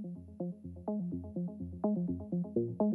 Thank you.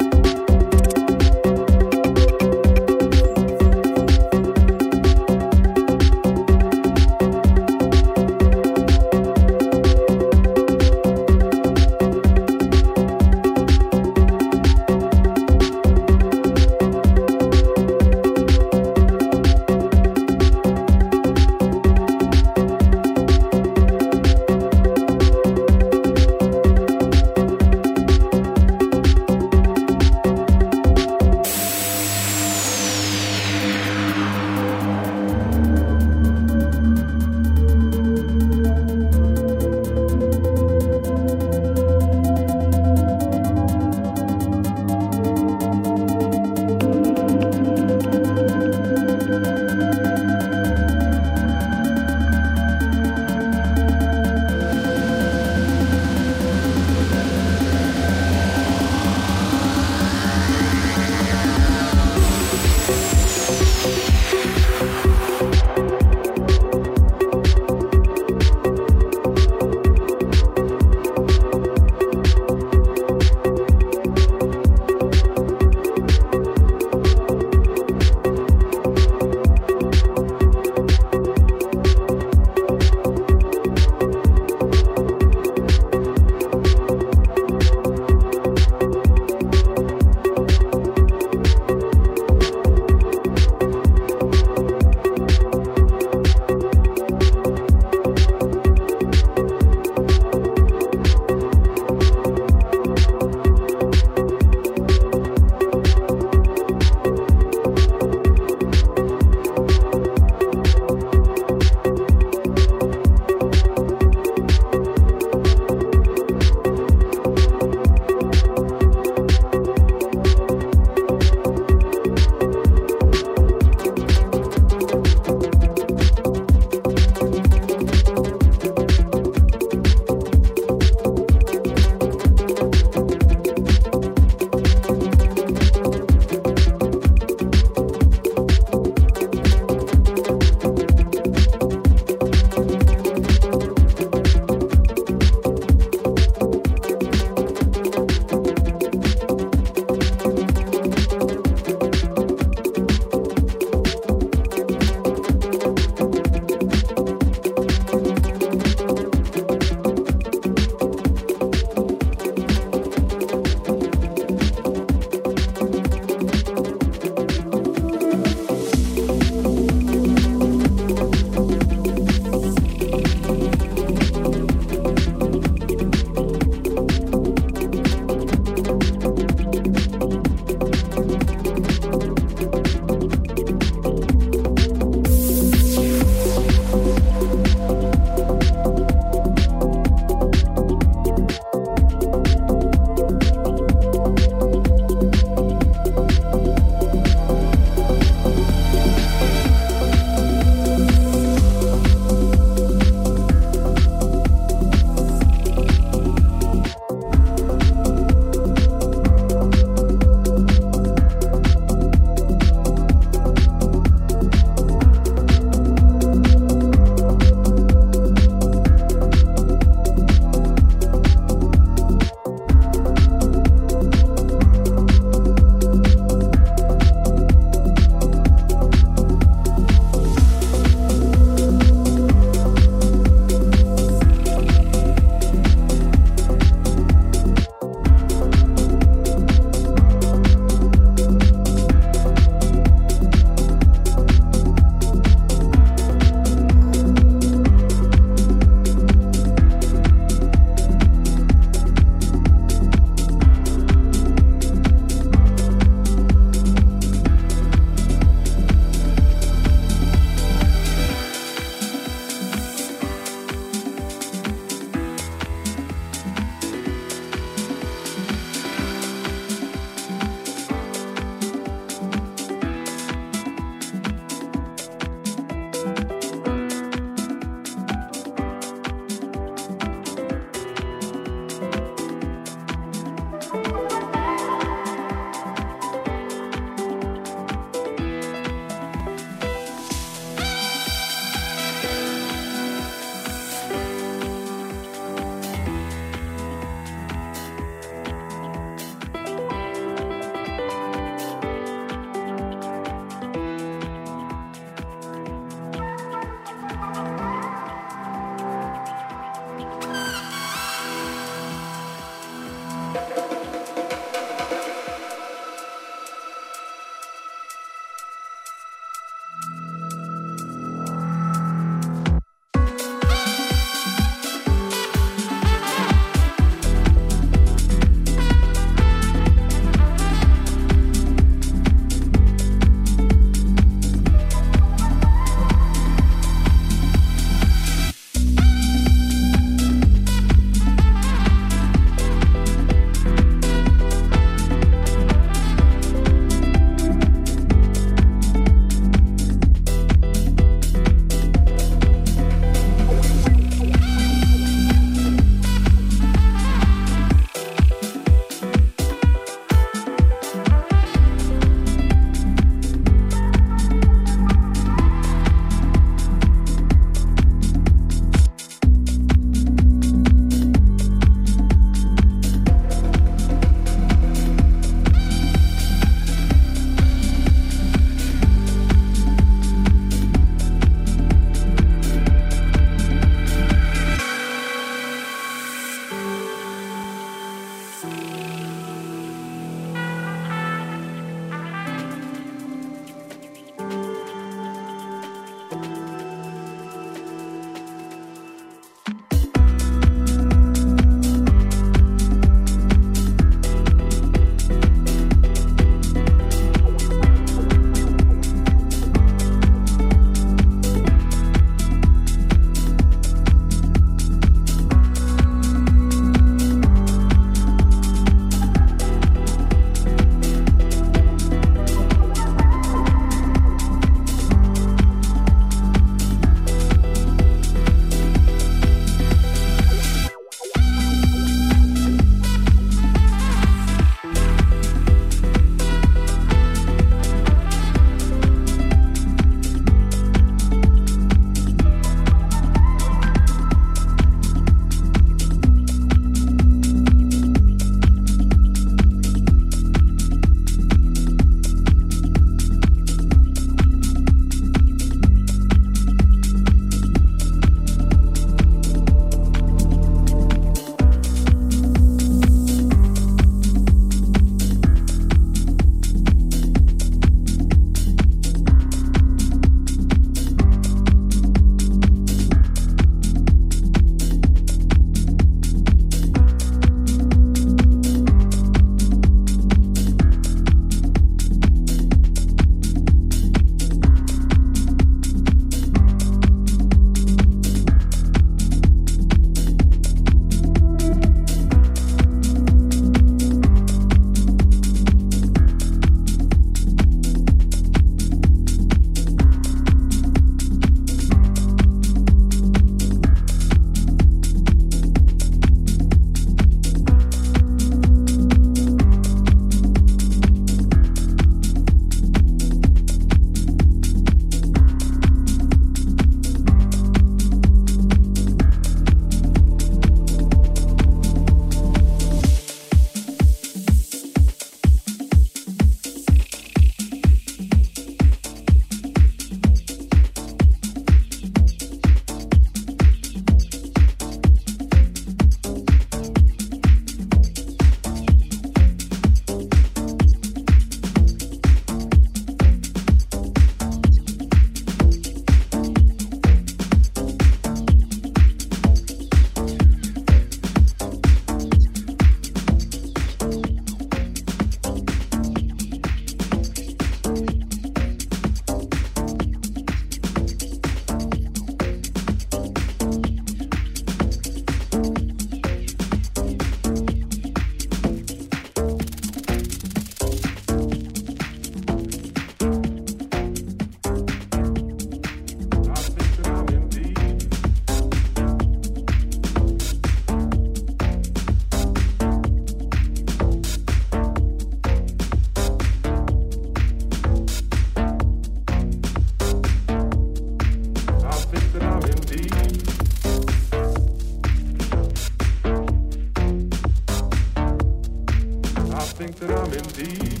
think that I'm in deep.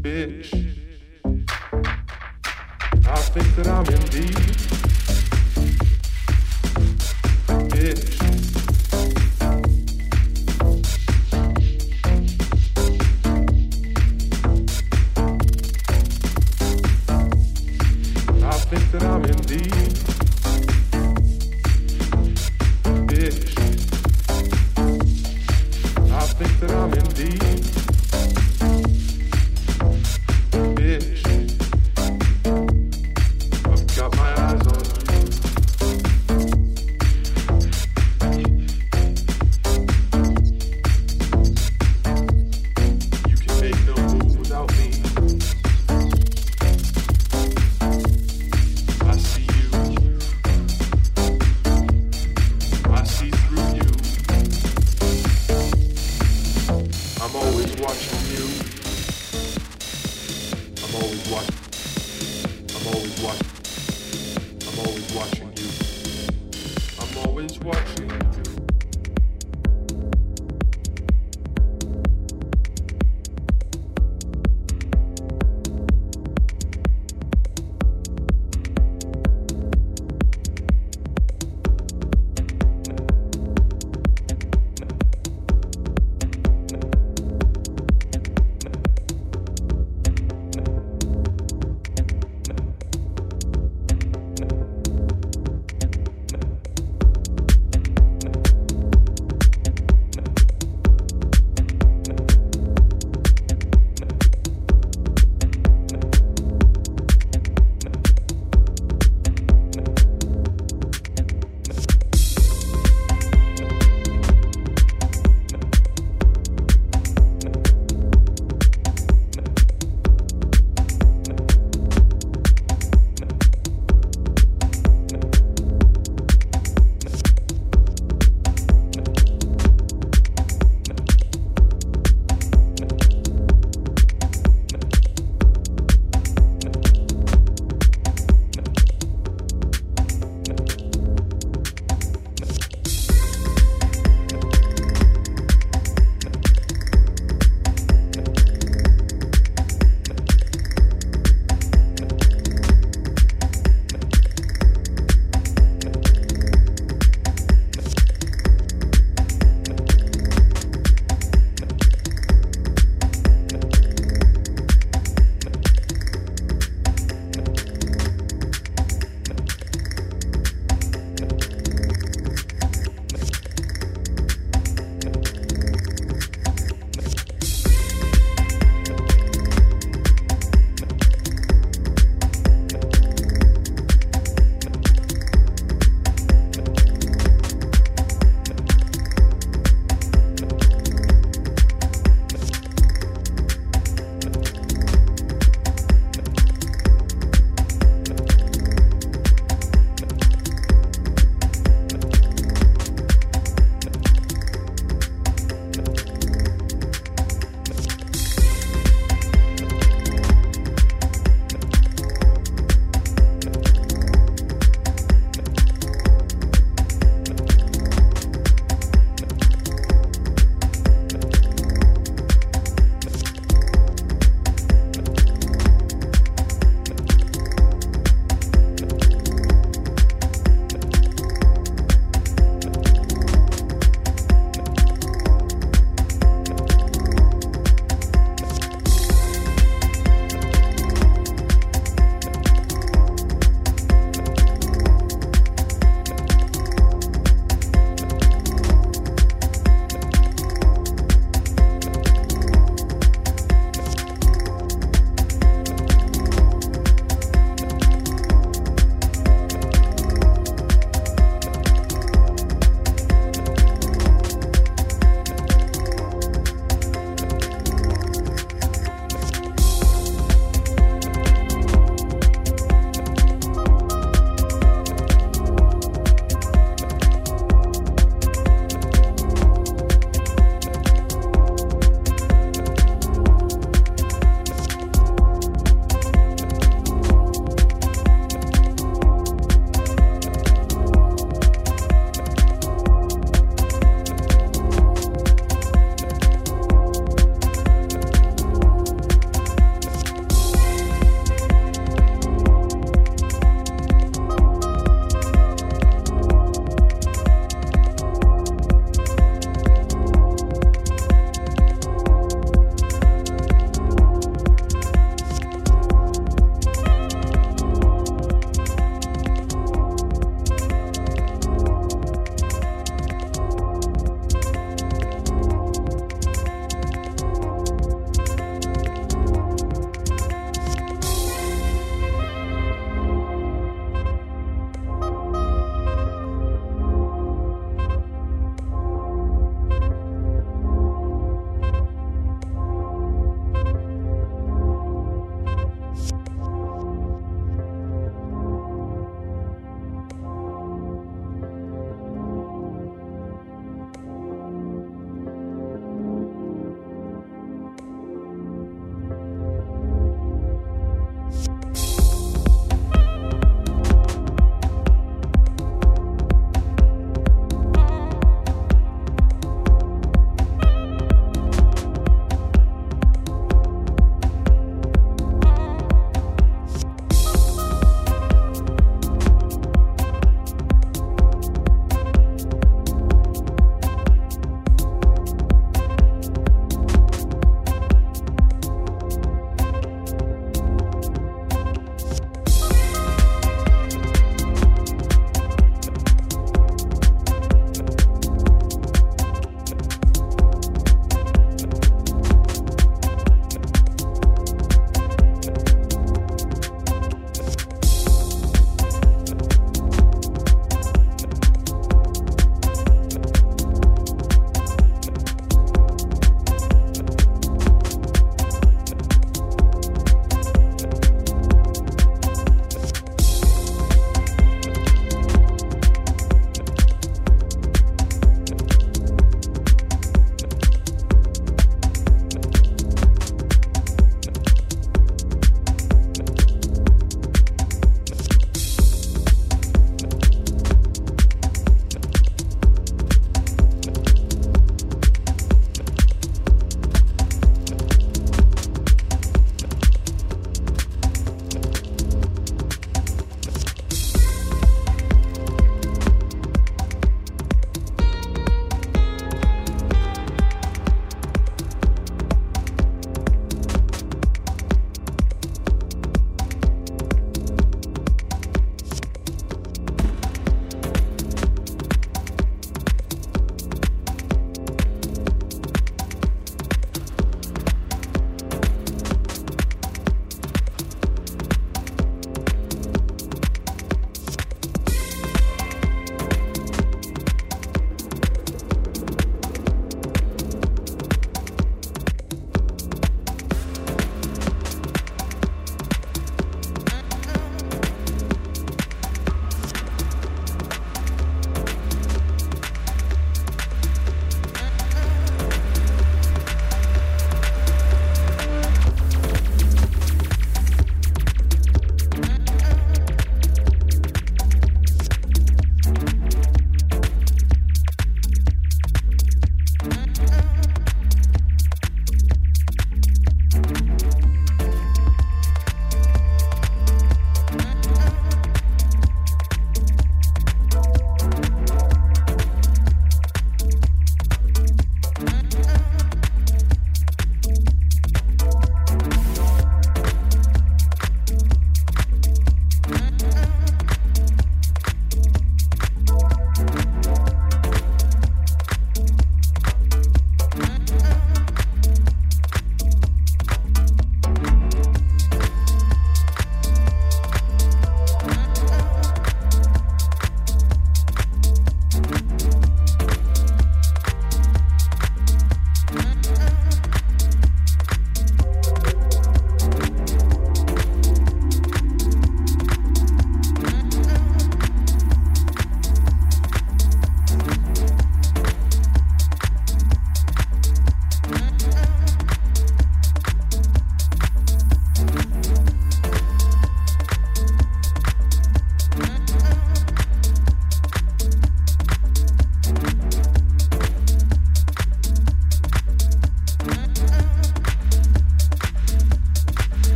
Bitch. I think that I'm in deep.